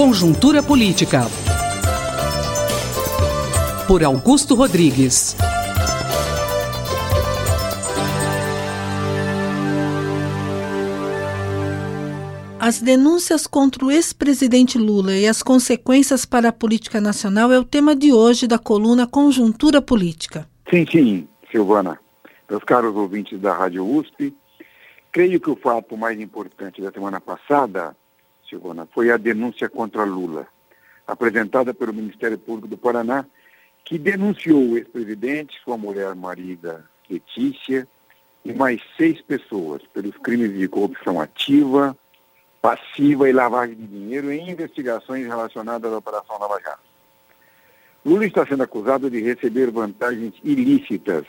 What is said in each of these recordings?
Conjuntura Política. Por Augusto Rodrigues. As denúncias contra o ex-presidente Lula e as consequências para a política nacional é o tema de hoje da coluna Conjuntura Política. Sim, sim, Silvana. Meus caros ouvintes da Rádio USP, creio que o fato mais importante da semana passada, Silvana, foi a denúncia contra Lula, apresentada pelo Ministério Público do Paraná, que denunciou o ex-presidente, sua mulher marida Letícia e mais seis pessoas pelos crimes de corrupção ativa, passiva e lavagem de dinheiro em investigações relacionadas à Operação Lava Jato. Lula está sendo acusado de receber vantagens ilícitas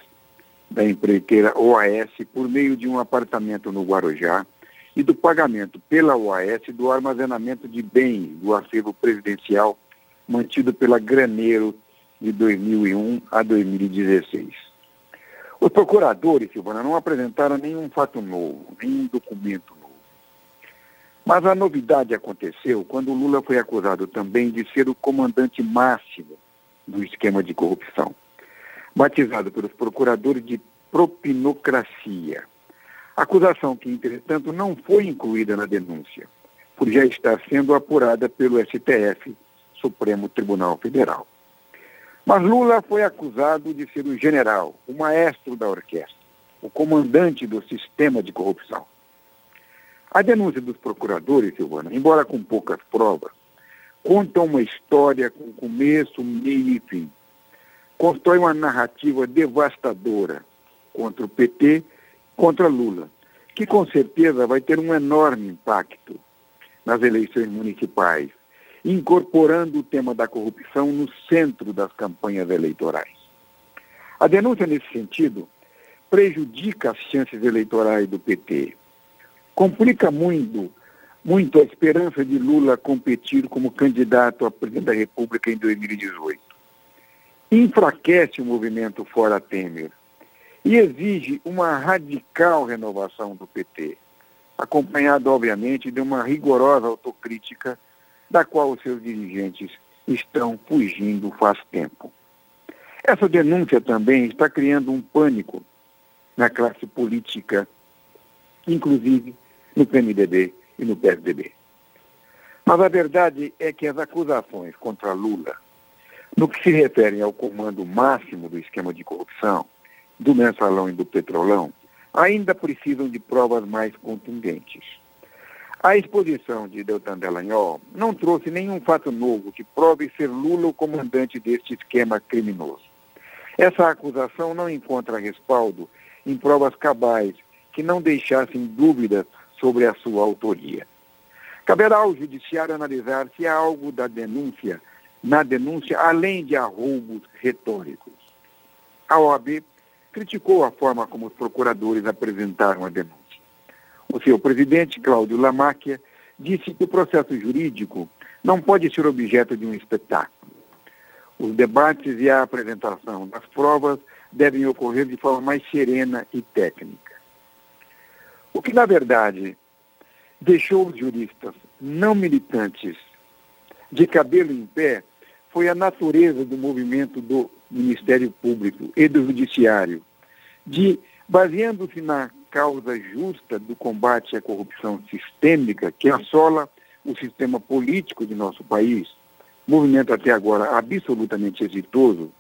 da empreiteira OAS por meio de um apartamento no Guarujá e do pagamento pela OAS do armazenamento de bens do acervo presidencial mantido pela Graneiro de 2001 a 2016. Os procuradores, Silvana, não apresentaram nenhum fato novo, nenhum documento novo. Mas a novidade aconteceu quando Lula foi acusado também de ser o comandante máximo do esquema de corrupção, batizado pelos procuradores de propinocracia. Acusação que, entretanto, não foi incluída na denúncia, por já estar sendo apurada pelo STF, Supremo Tribunal Federal. Mas Lula foi acusado de ser o general, o maestro da orquestra, o comandante do sistema de corrupção. A denúncia dos procuradores, Silvana, embora com poucas provas, conta uma história com começo, meio e fim. Constrói uma narrativa devastadora contra o PT, contra Lula, que com certeza vai ter um enorme impacto nas eleições municipais, incorporando o tema da corrupção no centro das campanhas eleitorais. A denúncia nesse sentido prejudica as chances eleitorais do PT, complica muito, muito a esperança de Lula competir como candidato a presidente da República em 2018. Enfraquece o movimento fora Temer e exige uma radical renovação do PT, acompanhado, obviamente, de uma rigorosa autocrítica da qual os seus dirigentes estão fugindo faz tempo. Essa denúncia também está criando um pânico na classe política, inclusive no PMDB e no PSDB. Mas a verdade é que as acusações contra Lula, no que se refere ao comando máximo do esquema de corrupção, do mensalão e do petrolão, ainda precisam de provas mais contundentes. A exposição de Deltan Dallagnol não trouxe nenhum fato novo que prove ser Lula o comandante deste esquema criminoso. Essa acusação não encontra respaldo em provas cabais que não deixassem dúvidas sobre a sua autoria. Caberá ao judiciário analisar se há algo da denúncia, na denúncia, além de arroubos retóricos. A OAB criticou a forma como os procuradores apresentaram a denúncia. O seu presidente, Cláudio Lamáquia, disse que o processo jurídico não pode ser objeto de um espetáculo. Os debates e a apresentação das provas devem ocorrer de forma mais serena e técnica. O que, na verdade, deixou os juristas não militantes de cabelo em pé foi a natureza do movimento do Ministério Público e do Judiciário, de, baseando-se na causa justa do combate à corrupção sistêmica que assola o sistema político de nosso país, movimento até agora absolutamente exitoso,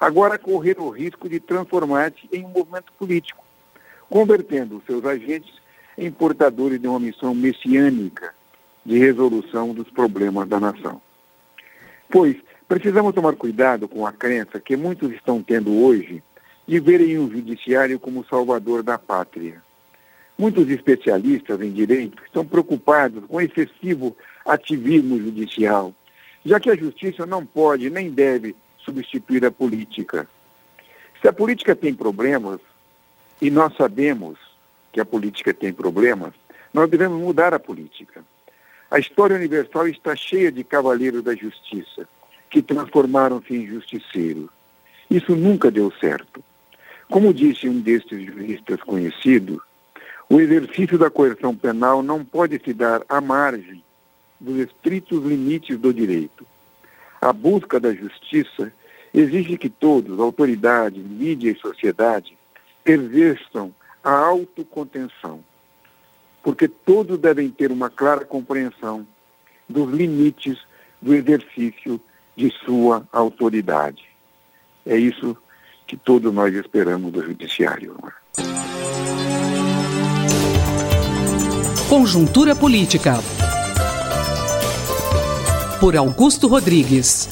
agora correr o risco de transformar-se em um movimento político convertendo seus agentes em portadores de uma missão messiânica de resolução dos problemas da nação. Pois precisamos tomar cuidado com a crença que muitos estão tendo hoje de verem o judiciário como salvador da pátria. Muitos especialistas em direito estão preocupados com excessivo ativismo judicial, já que a justiça não pode nem deve substituir a política. Se a política tem problemas, e nós sabemos que a política tem problemas, nós devemos mudar a política. A história universal está cheia de cavaleiros da justiça que transformaram-se em justiceiros. Isso nunca deu certo. Como disse um destes juristas conhecidos, o exercício da coerção penal não pode se dar à margem dos estritos limites do direito. A busca da justiça exige que todos, autoridade, mídia e sociedade, exerçam a autocontenção, porque todos devem ter uma clara compreensão dos limites do exercício de sua autoridade. É isso que todos nós esperamos do Judiciário. Conjuntura Política. Por Augusto Rodrigues.